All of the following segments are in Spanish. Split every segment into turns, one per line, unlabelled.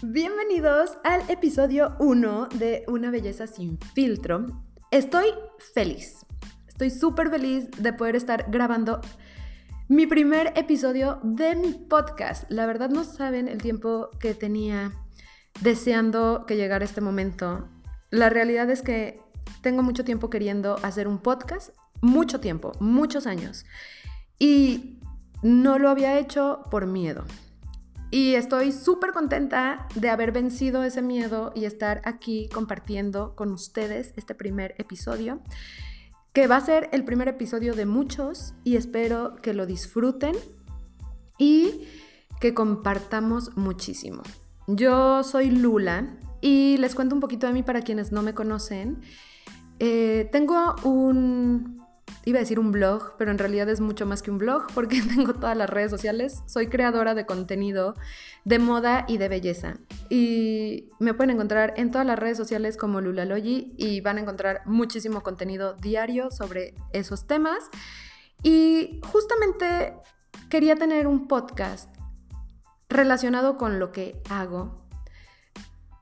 Bienvenidos al episodio 1 de Una belleza sin filtro. Estoy feliz. Estoy súper feliz de poder estar grabando mi primer episodio de mi podcast. La verdad no saben el tiempo que tenía deseando que llegara este momento. La realidad es que tengo mucho tiempo queriendo hacer un podcast, mucho tiempo, muchos años. Y no lo había hecho por miedo. Y estoy súper contenta de haber vencido ese miedo y estar aquí compartiendo con ustedes este primer episodio, que va a ser el primer episodio de muchos y espero que lo disfruten y que compartamos muchísimo. Yo soy Lula y les cuento un poquito de mí para quienes no me conocen. Eh, tengo un iba a decir un blog, pero en realidad es mucho más que un blog porque tengo todas las redes sociales. Soy creadora de contenido de moda y de belleza. Y me pueden encontrar en todas las redes sociales como Lulalogi y van a encontrar muchísimo contenido diario sobre esos temas. Y justamente quería tener un podcast relacionado con lo que hago.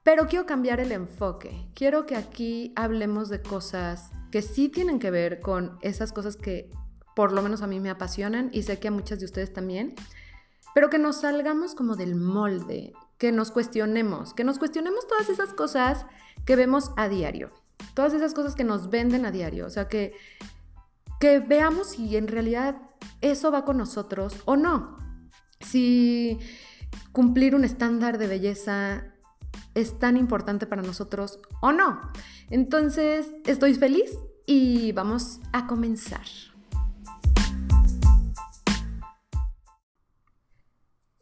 Pero quiero cambiar el enfoque. Quiero que aquí hablemos de cosas que sí tienen que ver con esas cosas que por lo menos a mí me apasionan y sé que a muchas de ustedes también, pero que nos salgamos como del molde, que nos cuestionemos, que nos cuestionemos todas esas cosas que vemos a diario, todas esas cosas que nos venden a diario, o sea, que, que veamos si en realidad eso va con nosotros o no, si cumplir un estándar de belleza es tan importante para nosotros o no. Entonces, estoy feliz y vamos a comenzar.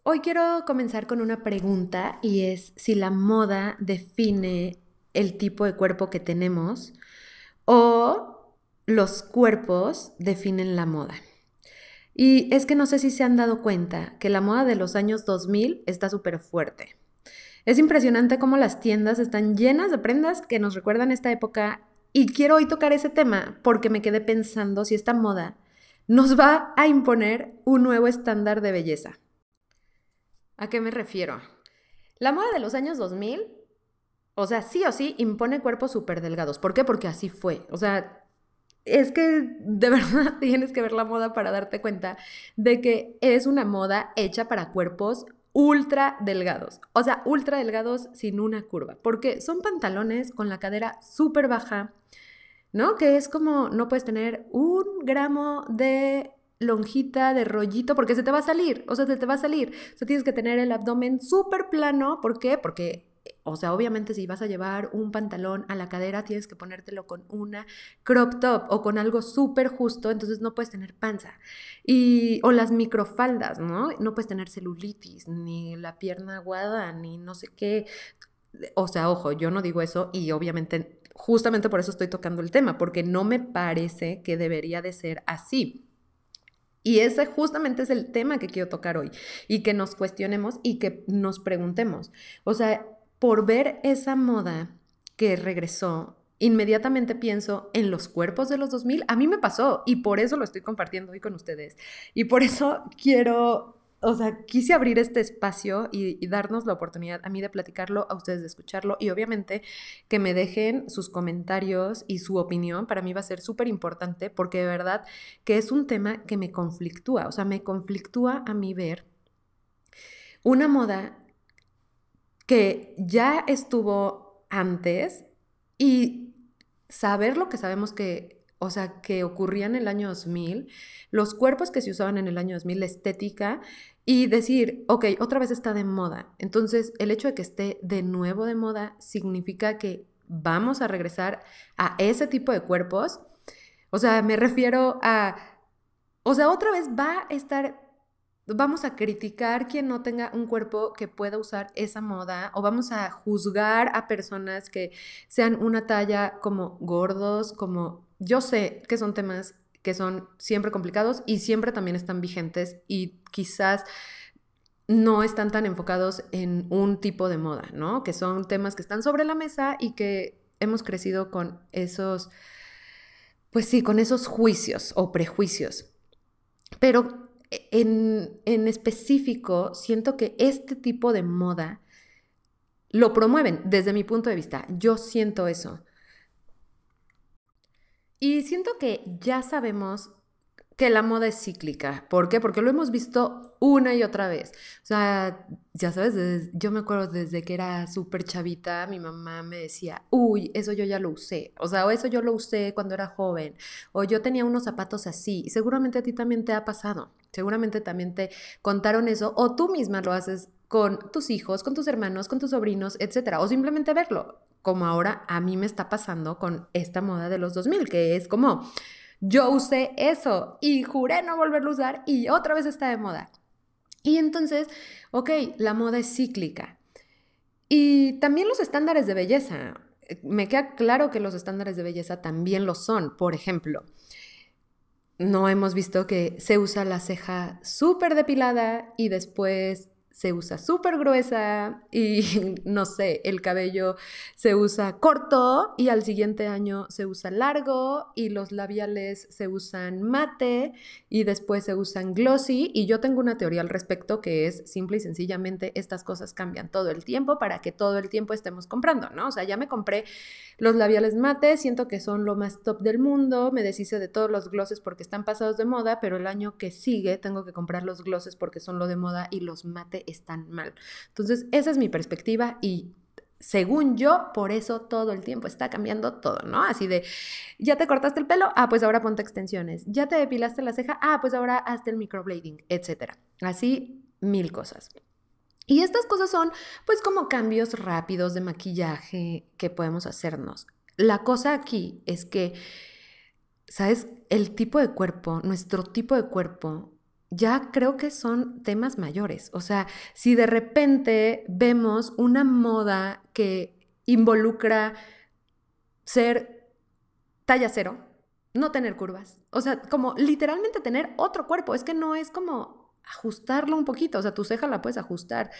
Hoy quiero comenzar con una pregunta y es si la moda define el tipo de cuerpo que tenemos o los cuerpos definen la moda. Y es que no sé si se han dado cuenta que la moda de los años 2000 está súper fuerte. Es impresionante cómo las tiendas están llenas de prendas que nos recuerdan esta época y quiero hoy tocar ese tema porque me quedé pensando si esta moda nos va a imponer un nuevo estándar de belleza. ¿A qué me refiero? La moda de los años 2000, o sea, sí o sí, impone cuerpos súper delgados. ¿Por qué? Porque así fue. O sea, es que de verdad tienes que ver la moda para darte cuenta de que es una moda hecha para cuerpos ultra delgados, o sea, ultra delgados sin una curva, porque son pantalones con la cadera súper baja, ¿no? Que es como no puedes tener un gramo de lonjita, de rollito, porque se te va a salir, o sea, se te va a salir. O sea, tienes que tener el abdomen súper plano, ¿por qué? Porque o sea, obviamente si vas a llevar un pantalón a la cadera, tienes que ponértelo con una crop top o con algo súper justo, entonces no puedes tener panza. Y, o las microfaldas, ¿no? No puedes tener celulitis, ni la pierna aguada, ni no sé qué. O sea, ojo, yo no digo eso y obviamente justamente por eso estoy tocando el tema, porque no me parece que debería de ser así. Y ese justamente es el tema que quiero tocar hoy y que nos cuestionemos y que nos preguntemos. O sea, por ver esa moda que regresó, inmediatamente pienso en los cuerpos de los 2000. A mí me pasó y por eso lo estoy compartiendo hoy con ustedes. Y por eso quiero, o sea, quise abrir este espacio y, darnos la oportunidad a mí de platicarlo, a ustedes de escucharlo y obviamente que me dejen sus comentarios y su opinión. Para mí va a ser súper importante porque de verdad que es un tema que me conflictúa, o sea, me conflictúa a mí ver una moda que ya estuvo antes y saber lo que sabemos que, o sea, que ocurría en el año 2000, los cuerpos que se usaban en el año 2000, la estética, y decir, ok, otra vez está de moda. Entonces, el hecho de que esté de nuevo de moda significa que vamos a regresar a ese tipo de cuerpos. O sea, me refiero a, o sea, otra vez va a estar vamos a criticar quien no tenga un cuerpo que pueda usar esa moda o vamos a juzgar a personas que sean una talla como gordos, como yo sé que son temas que son siempre complicados y siempre también están vigentes y quizás no están tan enfocados en un tipo de moda, ¿no? Que son temas que están sobre la mesa y que hemos crecido con esos, pues sí, con esos juicios o prejuicios. Pero en, específico, siento que este tipo de moda lo promueven desde mi punto de vista. Yo siento eso. Y siento que ya sabemos que la moda es cíclica. ¿Por qué? Porque lo hemos visto una y otra vez. O sea, ya sabes, yo me acuerdo desde que era súper chavita, mi mamá me decía, uy, eso yo ya lo usé. O sea, o eso yo lo usé cuando era joven. O yo tenía unos zapatos así. seguramente a ti también te ha pasado. Seguramente también te contaron eso. O tú misma lo haces con tus hijos, con tus hermanos, con tus sobrinos, etcétera. O simplemente verlo. Como ahora a mí me está pasando con esta moda de los 2000, que es como yo usé eso y juré no volverlo a usar y otra vez está de moda. Y entonces, ok, la moda es cíclica. Y también los estándares de belleza. Me queda claro que los estándares de belleza también lo son. Por ejemplo, no hemos visto que se usa la ceja súper depilada y después se usa súper gruesa y no sé, el cabello se usa corto y al siguiente año se usa largo y los labiales se usan mate y después se usan glossy y yo tengo una teoría al respecto que es simple y sencillamente estas cosas cambian todo el tiempo para que todo el tiempo estemos comprando, ¿no? O sea, ya me compré los labiales mate, siento que son lo más top del mundo, me deshice de todos los glosses porque están pasados de moda, pero el año que sigue tengo que comprar los glosses porque son lo de moda y los mate están mal. Entonces, esa es mi perspectiva y según yo, por eso todo el tiempo está cambiando todo, ¿no? Así de, ya te cortaste el pelo, ah, pues ahora ponte extensiones. Ya te depilaste la ceja, ah, pues ahora hazte el microblading, etcétera. Así, mil cosas. Y estas cosas son pues como cambios rápidos de maquillaje que podemos hacernos. La cosa aquí es que, ¿sabes? El tipo de cuerpo, nuestro tipo de cuerpo, ya creo que son temas mayores. O sea, si de repente vemos una moda que involucra ser talla cero, no tener curvas, o sea, como literalmente tener otro cuerpo, es que no es como ajustarlo un poquito, o sea, tu ceja la puedes ajustar,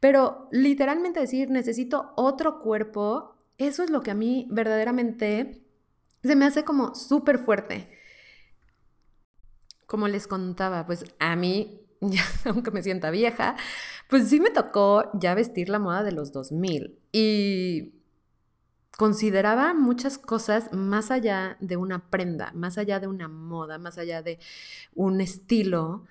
pero literalmente decir, necesito otro cuerpo, eso es lo que a mí verdaderamente se me hace como súper fuerte. Como les contaba, pues a mí, aunque me sienta vieja, pues sí me tocó ya vestir la moda de los 2000 y consideraba muchas cosas más allá de una prenda, más allá de una moda, más allá de un estilo.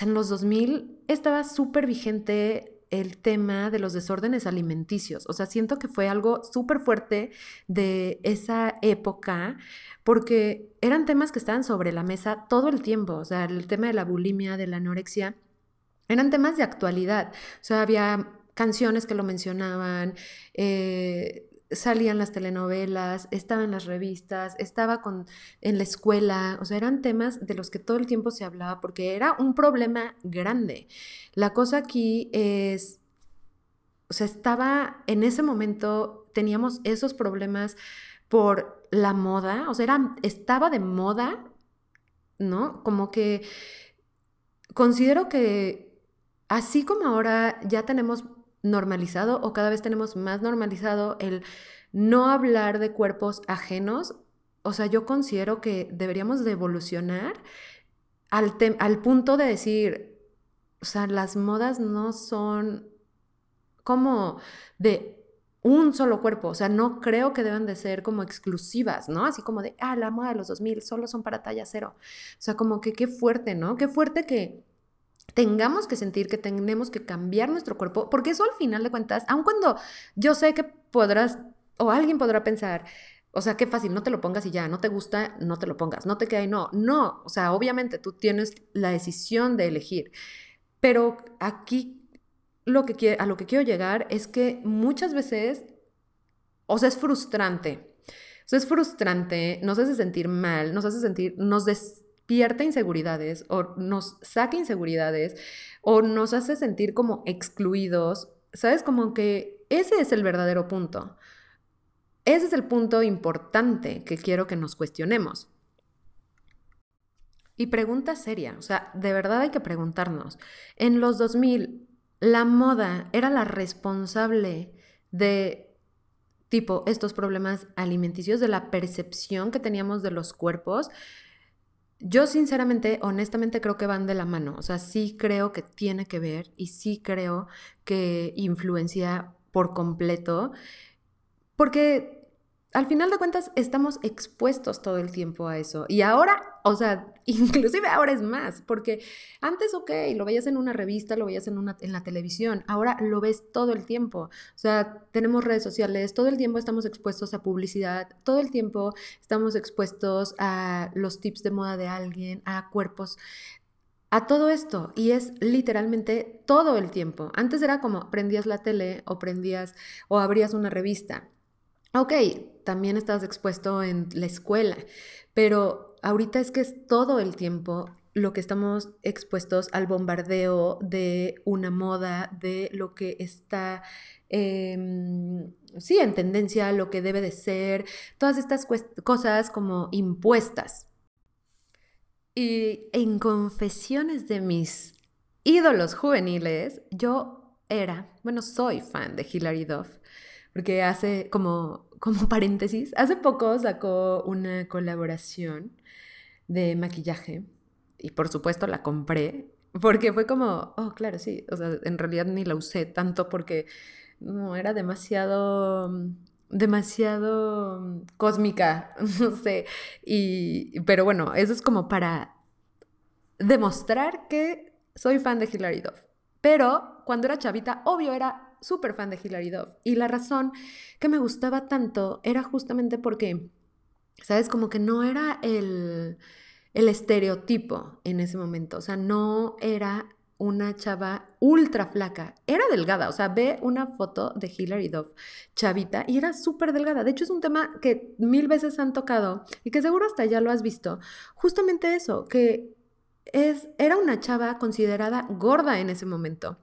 En los 2000 estaba súper vigente el tema de los desórdenes alimenticios. O sea, siento que fue algo súper fuerte de esa época porque eran temas que estaban sobre la mesa todo el tiempo. O sea, el tema de la bulimia, de la anorexia, eran temas de actualidad. O sea, había canciones que lo mencionaban, eh, salían las telenovelas, estaba en las revistas, estaba con, en la escuela, o sea, eran temas de los que todo el tiempo se hablaba porque era un problema grande. La cosa aquí es, o sea, estaba en ese momento, teníamos esos problemas por la moda, o sea, era, estaba de moda, ¿no? Como que considero que así como ahora ya tenemos normalizado o cada vez tenemos más normalizado el no hablar de cuerpos ajenos. O sea, yo considero que deberíamos de evolucionar al, al punto de decir, o sea, las modas no son como de un solo cuerpo, o sea, no creo que deban de ser como exclusivas, ¿no? Así como de, ah, la moda de los 2000 solo son para talla cero. O sea, como que qué fuerte, ¿no? Qué fuerte que tengamos que sentir que tenemos que cambiar nuestro cuerpo, porque eso al final de cuentas, aun cuando yo sé que podrás, o alguien podrá pensar, o sea, qué fácil, no te lo pongas y ya, no te gusta, no te lo pongas, no te queda y no, no, o sea, obviamente tú tienes la decisión de elegir, pero aquí lo que a lo que quiero llegar es que muchas veces, o sea, es frustrante, o sea, es frustrante, nos hace sentir mal, nos hace sentir, nos des despierta inseguridades o nos saca inseguridades o nos hace sentir como excluidos, ¿sabes? Como que ese es el verdadero punto. Ese es el punto importante que quiero que nos cuestionemos. Y pregunta seria, o sea, de verdad hay que preguntarnos. En los 2000, la moda era la responsable de tipo estos problemas alimenticios, de la percepción que teníamos de los cuerpos. Yo sinceramente, honestamente creo que van de la mano, o sea, sí creo que tiene que ver y sí creo que influencia por completo, porque al final de cuentas estamos expuestos todo el tiempo a eso. Y ahora, o sea, inclusive ahora es más, porque antes, ok, lo veías en una revista, lo veías en, una, en la televisión, ahora lo ves todo el tiempo. O sea, tenemos redes sociales, todo el tiempo estamos expuestos a publicidad, todo el tiempo estamos expuestos a los tips de moda de alguien, a cuerpos a todo esto y es literalmente todo el tiempo. Antes era como prendías la tele o prendías o abrías una revista Ok, también estás expuesto en la escuela, pero ahorita es que es todo el tiempo lo que estamos expuestos al bombardeo de una moda, de lo que está, em, sí, en tendencia, lo que debe de ser, todas estas cosas como impuestas. Y en confesiones de mis ídolos juveniles, yo era, bueno, soy fan de Hilary Duff porque hace como, como paréntesis, hace poco sacó una colaboración de maquillaje y por supuesto la compré porque fue como, oh, claro, sí, o sea, en realidad ni la usé tanto porque no era demasiado demasiado cósmica, no sé, y pero bueno, eso es como para demostrar que soy fan de Hilary Duff. Pero cuando era chavita, obvio era súper fan de Hilary Duff. Y la razón que me gustaba tanto era justamente porque, ¿sabes? Como que no era el, el estereotipo en ese momento. O sea, no era una chava ultra flaca. Era delgada, o sea, ve una foto de Hilary Duff, chavita, y era súper delgada. De hecho, es un tema que mil veces han tocado y que seguro hasta ya lo has visto. Justamente eso, que es, era una chava considerada gorda en ese momento.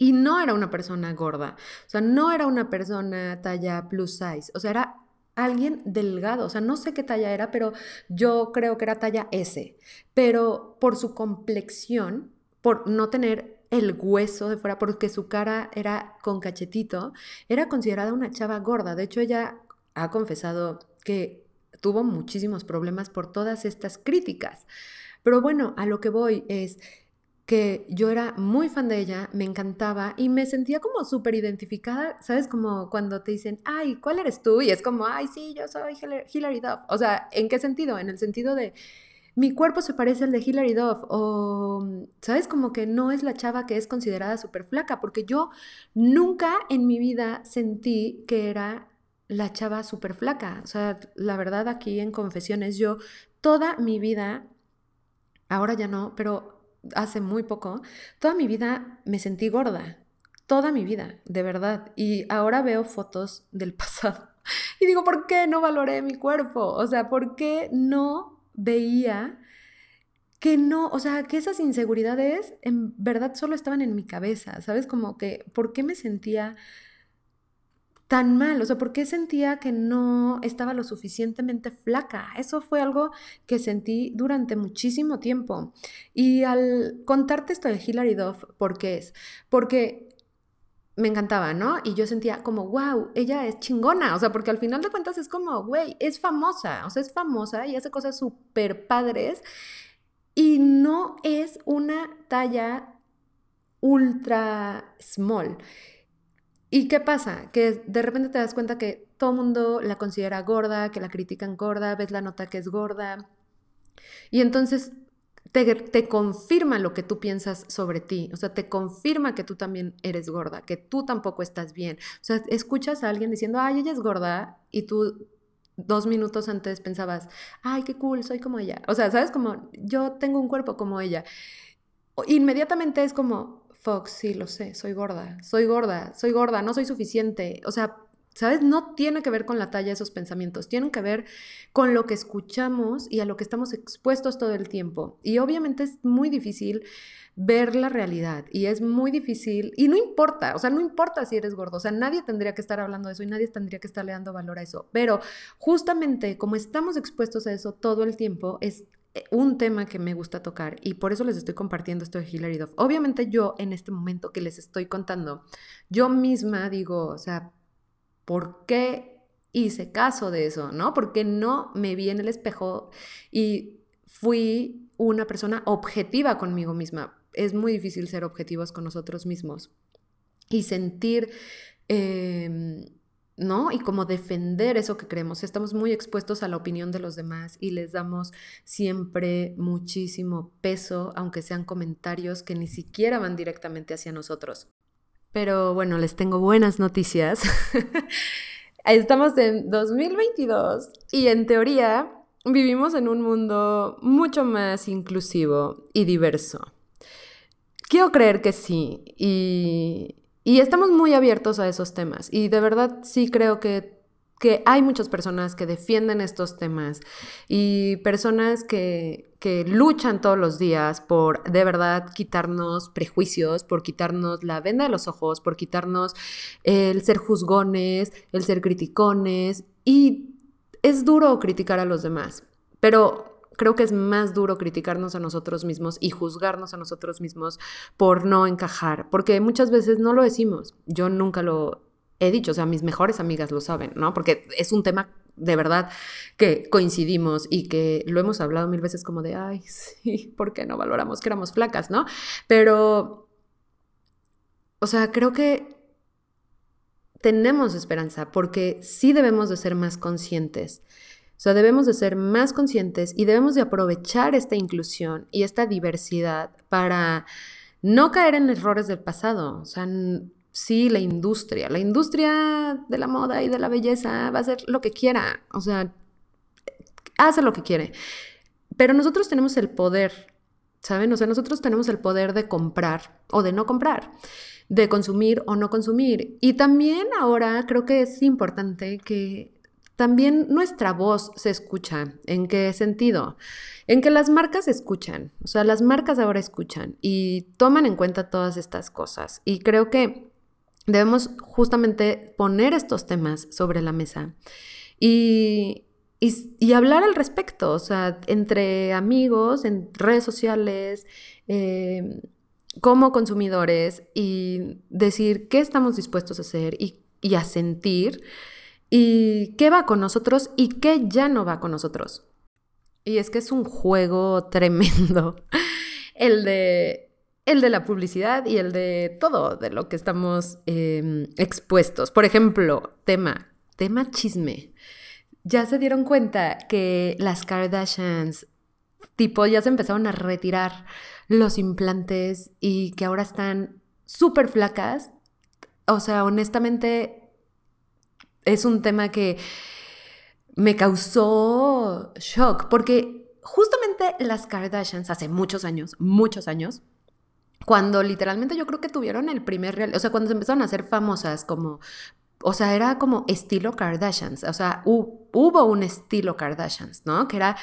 Y no era una persona gorda, o sea, no era una persona talla plus size, o sea, era alguien delgado, o sea, no sé qué talla era, pero yo creo que era talla S, pero por su complexión, por no tener el hueso de fuera, porque su cara era con cachetito, era considerada una chava gorda. De hecho, ella ha confesado que tuvo muchísimos problemas por todas estas críticas. Pero bueno, a lo que voy es, que yo era muy fan de ella, me encantaba y me sentía como súper identificada, ¿sabes? Como cuando te dicen, ay, ¿cuál eres tú? Y es como, ay, sí, yo soy Hilary Duff. O sea, ¿en qué sentido? En el sentido de, mi cuerpo se parece al de Hilary Duff o, ¿sabes? Como que no es la chava que es considerada súper flaca, porque yo nunca en mi vida sentí que era la chava súper flaca. O sea, la verdad aquí en confesiones, yo toda mi vida, ahora ya no, pero hace muy poco, toda mi vida me sentí gorda, toda mi vida, de verdad. Y ahora veo fotos del pasado y digo, ¿por qué no valoré mi cuerpo? O sea, ¿por qué no veía que no, o sea, que esas inseguridades en verdad solo estaban en mi cabeza, ¿sabes? Como que, ¿por qué me sentía tan mal? O sea, ¿por qué sentía que no estaba lo suficientemente flaca? Eso fue algo que sentí durante muchísimo tiempo. Y al contarte esto de Hilary Duff, ¿por qué es? Porque me encantaba, ¿no? Y yo sentía como, wow, ella es chingona, o sea, porque al final de cuentas es como, güey, es famosa, o sea, es famosa y hace cosas súper padres y no es una talla ultra small. ¿Y qué pasa? Que de repente te das cuenta que todo el mundo la considera gorda, que la critican gorda, ves la nota que es gorda. Y entonces te, te, confirma lo que tú piensas sobre ti. O sea, te confirma que tú también eres gorda, que tú tampoco estás bien. O sea, escuchas a alguien diciendo, ay, ella es gorda, y tú dos minutos antes pensabas, ay, qué cool, soy como ella. O sea, ¿sabes? Como yo tengo un cuerpo como ella. Inmediatamente es como, Sí, lo sé, soy gorda, soy gorda, soy gorda, no soy suficiente. O sea, ¿sabes? No tiene que ver con la talla esos pensamientos, tienen que ver con lo que escuchamos y a lo que estamos expuestos todo el tiempo. Y obviamente es muy difícil ver la realidad y es muy difícil y no importa, o sea, no importa si eres gordo, o sea, nadie tendría que estar hablando de eso y nadie tendría que estarle dando valor a eso, pero justamente como estamos expuestos a eso todo el tiempo, es un tema que me gusta tocar y por eso les estoy compartiendo esto de Hilary Duff. Obviamente yo en este momento que les estoy contando, yo misma digo, o sea, ¿por qué hice caso de eso? ¿No? Porque no me vi en el espejo y fui una persona objetiva conmigo misma. Es muy difícil ser objetivos con nosotros mismos y sentir Em, ¿no? Y como defender eso que creemos. Estamos muy expuestos a la opinión de los demás y les damos siempre muchísimo peso, aunque sean comentarios que ni siquiera van directamente hacia nosotros. Pero bueno, les tengo buenas noticias. Estamos en 2022 y en teoría vivimos en un mundo mucho más inclusivo y diverso. Quiero creer que sí y, y estamos muy abiertos a esos temas. Y de verdad sí creo que, que hay muchas personas que defienden estos temas y personas que, que luchan todos los días por de verdad quitarnos prejuicios, por quitarnos la venda de los ojos, por quitarnos el ser juzgones, el ser criticones. Y es duro criticar a los demás, pero creo que es más duro criticarnos a nosotros mismos y juzgarnos a nosotros mismos por no encajar, porque muchas veces no lo decimos. Yo nunca lo he dicho, o sea, mis mejores amigas lo saben, ¿no? Porque es un tema de verdad que coincidimos y que lo hemos hablado mil veces como de, ay, sí, ¿por qué no valoramos que éramos flacas, ¿no? Pero, o sea, creo que tenemos esperanza porque sí debemos de ser más conscientes o sea, debemos de ser más conscientes y debemos de aprovechar esta inclusión y esta diversidad para no caer en errores del pasado. O sea, sí, la industria, la industria de la moda y de la belleza va a hacer lo que quiera. O sea, hace lo que quiere. Pero nosotros tenemos el poder, ¿saben? O sea, nosotros tenemos el poder de comprar o de no comprar de consumir o no consumir. Y también ahora creo que es importante que también nuestra voz se escucha. ¿En qué sentido? En que las marcas escuchan, o sea, las marcas ahora escuchan y toman en cuenta todas estas cosas. Y creo que debemos justamente poner estos temas sobre la mesa y, hablar al respecto, o sea, entre amigos, en redes sociales, em, como consumidores y decir qué estamos dispuestos a hacer y, y a sentir y qué va con nosotros y qué ya no va con nosotros. Y es que es un juego tremendo el de, el de la publicidad y el de todo de lo que estamos em, expuestos. Por ejemplo, tema, tema chisme. Ya se dieron cuenta que las Kardashians, tipo, ya se empezaron a retirar los implantes y que ahora están súper flacas. O sea, honestamente, es un tema que me causó shock, porque justamente las Kardashians hace muchos años, muchos años, cuando literalmente yo creo que tuvieron el primer real, o sea, cuando se empezaron a hacer famosas como, o sea, era como estilo Kardashians, o sea, hubo un estilo Kardashians, ¿no? Que era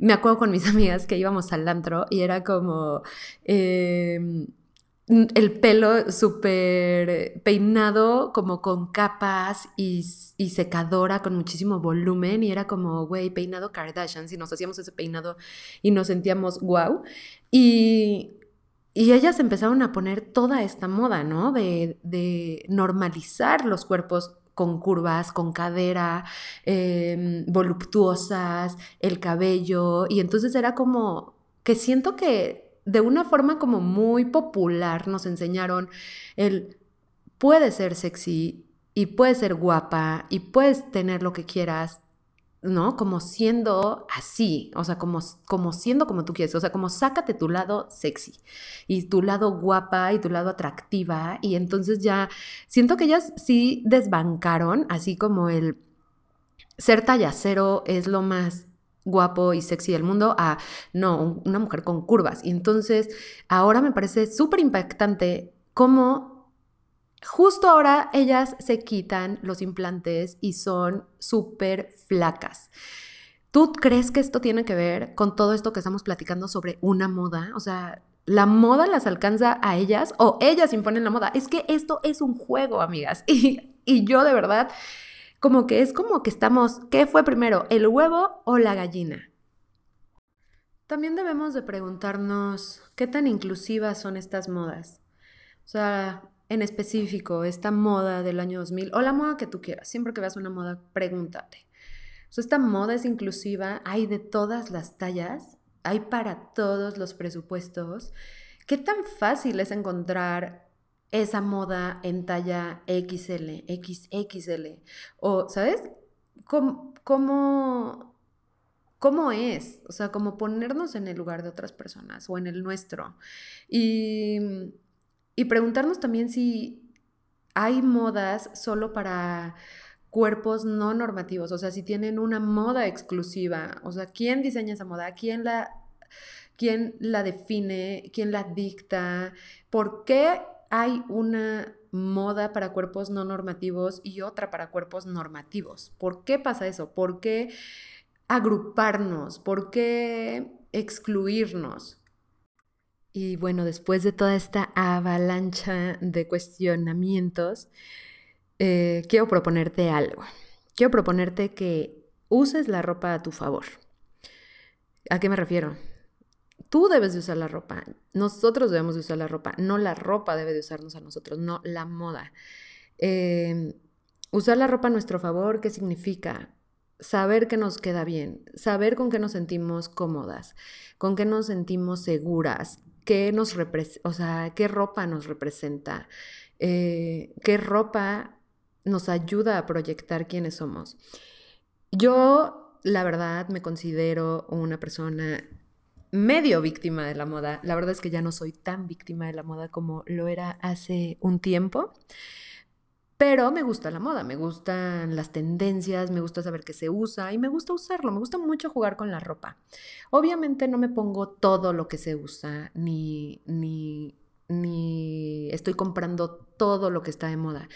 me acuerdo con mis amigas que íbamos al antro y era como, em, el pelo súper peinado, como con capas y, secadora con muchísimo volumen. Y era como, güey, peinado Kardashian. Si nos hacíamos ese peinado y nos sentíamos wow. Y, y ellas empezaron a poner toda esta moda, ¿no? De, de normalizar los cuerpos con curvas, con cadera, em, voluptuosas, el cabello. Y entonces era como que siento que de una forma como muy popular nos enseñaron el puede ser sexy y puedes ser guapa y puedes tener lo que quieras, ¿no? Como siendo así, o sea, como, como siendo como tú quieres, o sea, como sácate tu lado sexy y tu lado guapa y tu lado atractiva y entonces ya siento que ellas sí desbancaron, así como el ser tallacero es lo más guapo y sexy del mundo a, no, una mujer con curvas. Y entonces ahora me parece súper impactante cómo justo ahora ellas se quitan los implantes y son súper flacas. ¿Tú crees que esto tiene que ver con todo esto que estamos platicando sobre una moda? O sea, ¿la moda las alcanza a ellas o ellas imponen la moda? Es que esto es un juego, amigas. Y, y yo de verdad como que es como que estamos, ¿qué fue primero, el huevo o la gallina? También debemos de preguntarnos qué tan inclusivas son estas modas. O sea, en específico, esta moda del año 2000 o la moda que tú quieras. Siempre que veas una moda, pregúntate. Esta moda es inclusiva, hay de todas las tallas, hay para todos los presupuestos. ¿Qué tan fácil es encontrar esa moda en talla XL, XXL, o, ¿sabes? ¿Cómo, cómo, cómo es? O sea, como ponernos en el lugar de otras personas o en el nuestro. Y, y preguntarnos también si hay modas solo para cuerpos no normativos, o sea, si tienen una moda exclusiva, o sea, ¿quién diseña esa moda? ¿Quién la, quién la define? ¿Quién la dicta? ¿Por qué hay una moda para cuerpos no normativos y otra para cuerpos normativos? ¿Por qué pasa eso? ¿Por qué agruparnos? ¿Por qué excluirnos? Y bueno, después de toda esta avalancha de cuestionamientos, eh, quiero proponerte algo. Quiero proponerte que uses la ropa a tu favor. ¿A qué me refiero? Tú debes de usar la ropa, nosotros debemos de usar la ropa, no la ropa debe de usarnos a nosotros, no la moda. Em, usar la ropa a nuestro favor, ¿qué significa? Saber que nos queda bien, saber con qué nos sentimos cómodas, con qué nos sentimos seguras, qué nos o sea, qué ropa nos representa, eh, qué ropa nos ayuda a proyectar quiénes somos. Yo, la verdad, me considero una persona medio víctima de la moda. La verdad es que ya no soy tan víctima de la moda como lo era hace un tiempo. Pero me gusta la moda, me gustan las tendencias, me gusta saber qué se usa y me gusta usarlo, me gusta mucho jugar con la ropa. Obviamente no me pongo todo lo que se usa, ni, ni, ni estoy comprando todo lo que está de moda.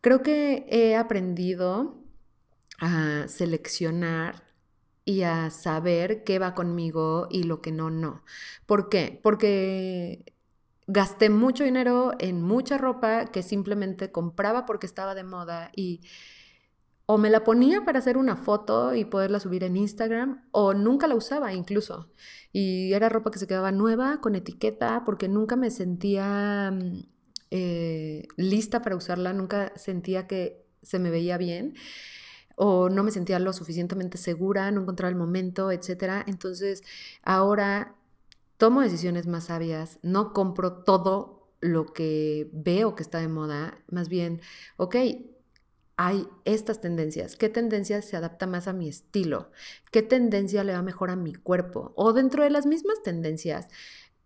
Creo que he aprendido a seleccionar y a saber qué va conmigo y lo que no, no. ¿Por qué? Porque gasté mucho dinero en mucha ropa que simplemente compraba porque estaba de moda y o me la ponía para hacer una foto y poderla subir en Instagram o nunca la usaba incluso. Y era ropa que se quedaba nueva, con etiqueta, porque nunca me sentía mm, eh, lista para usarla, nunca sentía que se me veía bien o no me sentía lo suficientemente segura, no encontraba el momento, etc. Entonces ahora tomo decisiones más sabias, no compro todo lo que veo que está de moda, más bien, ok, hay estas tendencias, qué tendencia se adapta más a mi estilo, qué tendencia le va mejor a mi cuerpo, o dentro de las mismas tendencias,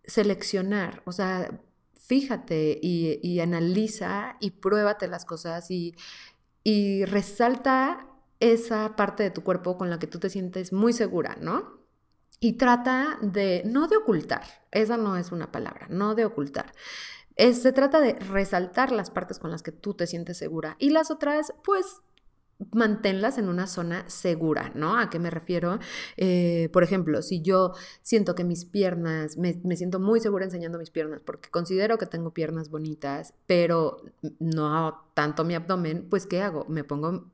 seleccionar, o sea, fíjate y, analiza y pruébate las cosas y, resalta esa parte de tu cuerpo con la que tú te sientes muy segura, ¿no? Y trata de, no de ocultar, esa no es una palabra, no de ocultar. se trata de resaltar las partes con las que tú te sientes segura y las otras, pues manténlas en una zona segura, ¿no? ¿A qué me refiero? Eh, por ejemplo, si yo siento que mis piernas, me, me, siento muy segura enseñando mis piernas porque considero que tengo piernas bonitas, pero no tanto mi abdomen, pues ¿qué hago? Me pongo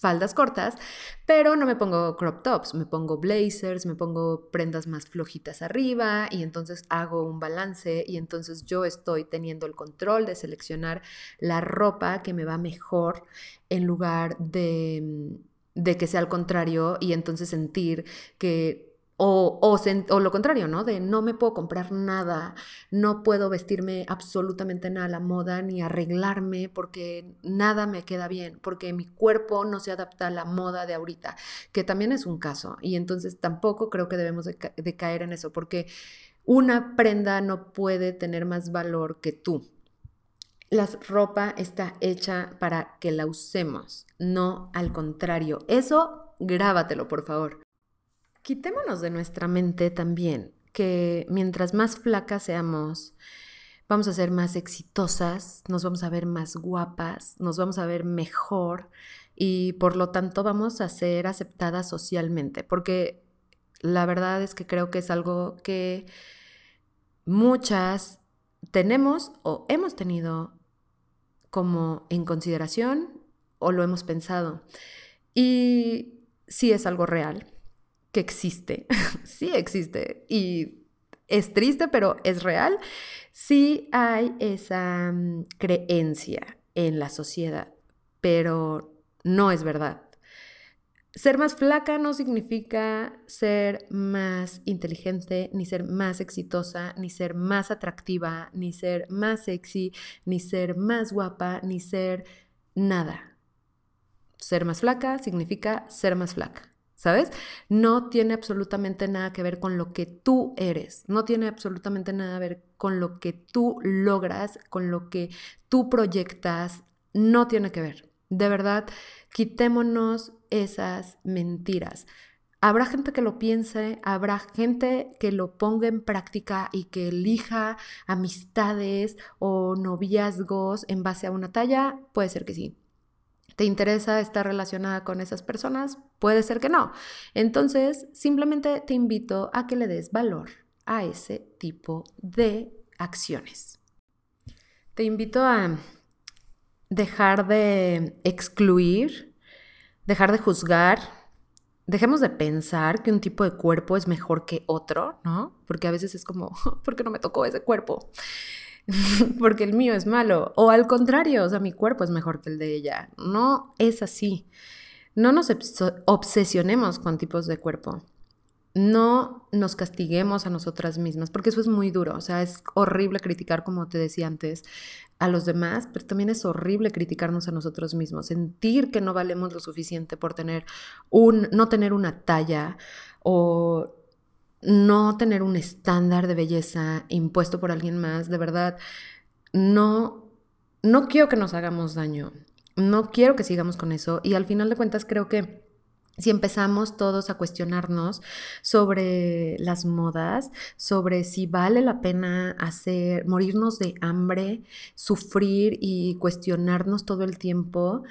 faldas cortas, pero no me pongo crop tops, me pongo blazers, me pongo prendas más flojitas arriba y entonces hago un balance y entonces yo estoy teniendo el control de seleccionar la ropa que me va mejor en lugar de, de que sea al contrario y entonces sentir que o, o, lo contrario, ¿no? De no me puedo comprar nada, no puedo vestirme absolutamente nada a la moda, ni arreglarme porque nada me queda bien, porque mi cuerpo no se adapta a la moda de ahorita, que también es un caso. Y entonces tampoco creo que debemos de, de caer en eso, porque una prenda no puede tener más valor que tú. La ropa está hecha para que la usemos, no al contrario. Eso grábatelo, por favor. Quitémonos de nuestra mente también que mientras más flacas seamos, vamos a ser más exitosas, nos vamos a ver más guapas, nos vamos a ver mejor y por lo tanto vamos a ser aceptadas socialmente, porque la verdad es que creo que es algo que muchas tenemos o hemos tenido como en consideración o lo hemos pensado. Y sí es algo real que existe, sí existe y es triste, pero es real, sí hay esa mm, creencia en la sociedad, pero no es verdad. ser más flaca no significa ser más inteligente, ni ser más exitosa, ni ser más atractiva, ni ser más sexy, ni ser más guapa, ni ser nada. Ser más flaca significa ser más flaca. ¿Sabes? No tiene absolutamente nada que ver con lo que tú eres, no tiene absolutamente nada que ver con lo que tú logras, con lo que tú proyectas, no tiene que ver. De verdad, quitémonos esas mentiras. Habrá gente que lo piense, habrá gente que lo ponga en práctica y que elija amistades o noviazgos en base a una talla, puede ser que sí. ¿Te interesa estar relacionada con esas personas? Puede ser que no. Entonces, simplemente te invito a que le des valor a ese tipo de acciones. Te invito a dejar de excluir, dejar de juzgar, dejemos de pensar que un tipo de cuerpo es mejor que otro, ¿no? Porque a veces es como, ¿por qué no me tocó ese cuerpo? porque el mío es malo. O al contrario, o sea, mi cuerpo es mejor que el de ella. No es así. No nos obsesionemos con tipos de cuerpo. No nos castiguemos a nosotras mismas, porque eso es muy duro. O sea, es horrible criticar, como te decía antes, a los demás, pero también es horrible criticarnos a nosotros mismos. Sentir que no valemos lo suficiente por tener un, no tener una talla o no tener un estándar de belleza impuesto por alguien más, de verdad, no, no quiero que nos hagamos daño, no quiero que sigamos con eso. Y al final de cuentas creo que si empezamos todos a cuestionarnos sobre las modas, sobre si vale la pena hacer, morirnos de hambre, sufrir y cuestionarnos todo el tiempo,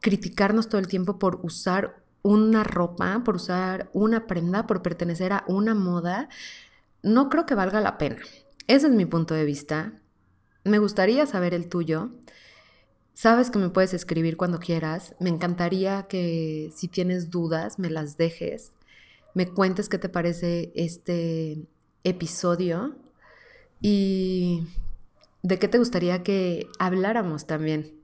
criticarnos todo el tiempo por usar una ropa, por usar una prenda, por pertenecer a una moda, no creo que valga la pena. Ese es mi punto de vista. Me gustaría saber el tuyo. Sabes que me puedes escribir cuando quieras. Me encantaría que si tienes dudas me las dejes. Me cuentes qué te parece este episodio y de qué te gustaría que habláramos también.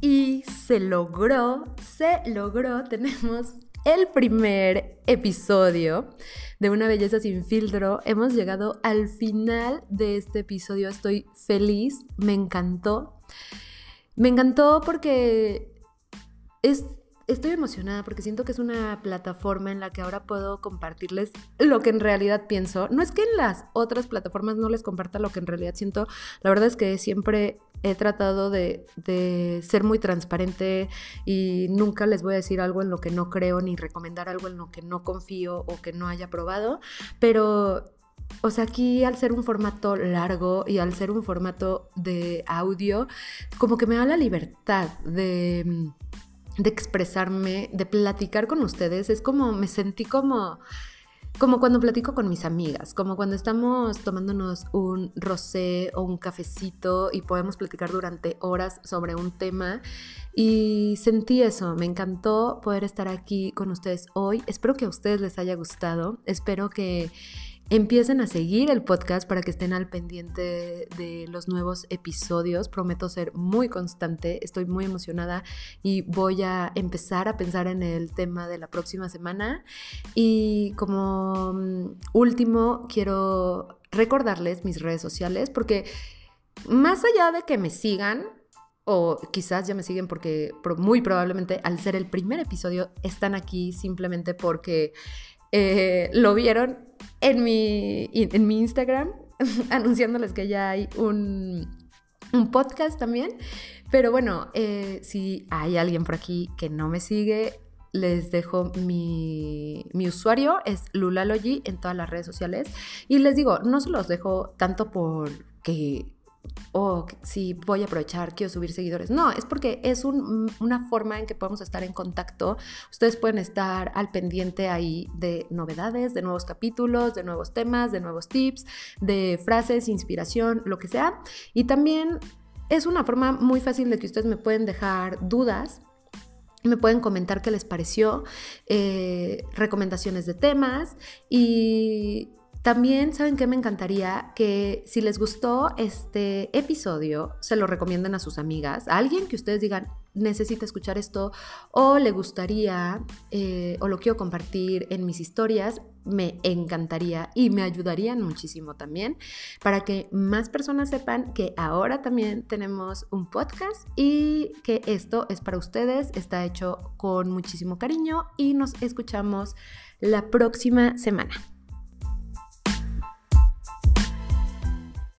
Y se logró, se logró, tenemos el primer episodio de Una Belleza sin filtro. Hemos llegado al final de este episodio, estoy feliz, me encantó. Me encantó porque es estoy emocionada porque siento que es una plataforma en la que ahora puedo compartirles lo que en realidad pienso. No es que en las otras plataformas no les comparta lo que en realidad siento, la verdad es que siempre he tratado de, ser muy transparente y nunca les voy a decir algo en lo que no creo ni recomendar algo en lo que no confío o que no haya probado, pero o sea, aquí al ser un formato largo y al ser un formato de audio, como que me da la libertad de de expresarme, de platicar con ustedes. Es como, me sentí como, como cuando platico con mis amigas, como cuando estamos tomándonos un rosé o un cafecito y podemos platicar durante horas sobre un tema. Y sentí eso, me encantó poder estar aquí con ustedes hoy. Espero que a ustedes les haya gustado, espero que Empiecen a seguir el podcast para que estén al pendiente de los nuevos episodios. Prometo ser muy constante, estoy muy emocionada y voy a empezar a pensar en el tema de la próxima semana. Y como mm, último, quiero recordarles mis redes sociales porque más allá de que me sigan, o quizás ya me siguen porque muy probablemente al ser el primer episodio están aquí simplemente porque eh, lo vieron en mi, en mi Instagram, anunciándoles que ya hay un, podcast también. Pero bueno, eh, si hay alguien por aquí que no me sigue, les dejo mi, mi, usuario, es Lulalogy en todas las redes sociales. Y les digo, no se los dejo tanto por que o si voy a aprovechar, quiero subir seguidores. No, es porque es una forma en que podemos estar en contacto. Ustedes pueden estar al pendiente ahí de novedades, de nuevos capítulos, de nuevos temas, de nuevos tips, de frases, inspiración, lo que sea. Y también es una forma muy fácil de que ustedes me pueden dejar dudas me pueden comentar qué les pareció, eh, recomendaciones de temas y También, ¿saben qué me encantaría? Que si les gustó este episodio, se lo recomienden a sus amigas, a alguien que ustedes digan, necesita escuchar esto o le gustaría eh, o lo quiero compartir en mis historias, me encantaría y me ayudarían muchísimo también para que más personas sepan que ahora también tenemos un podcast y que esto es para ustedes, está hecho con muchísimo cariño y nos escuchamos la próxima semana.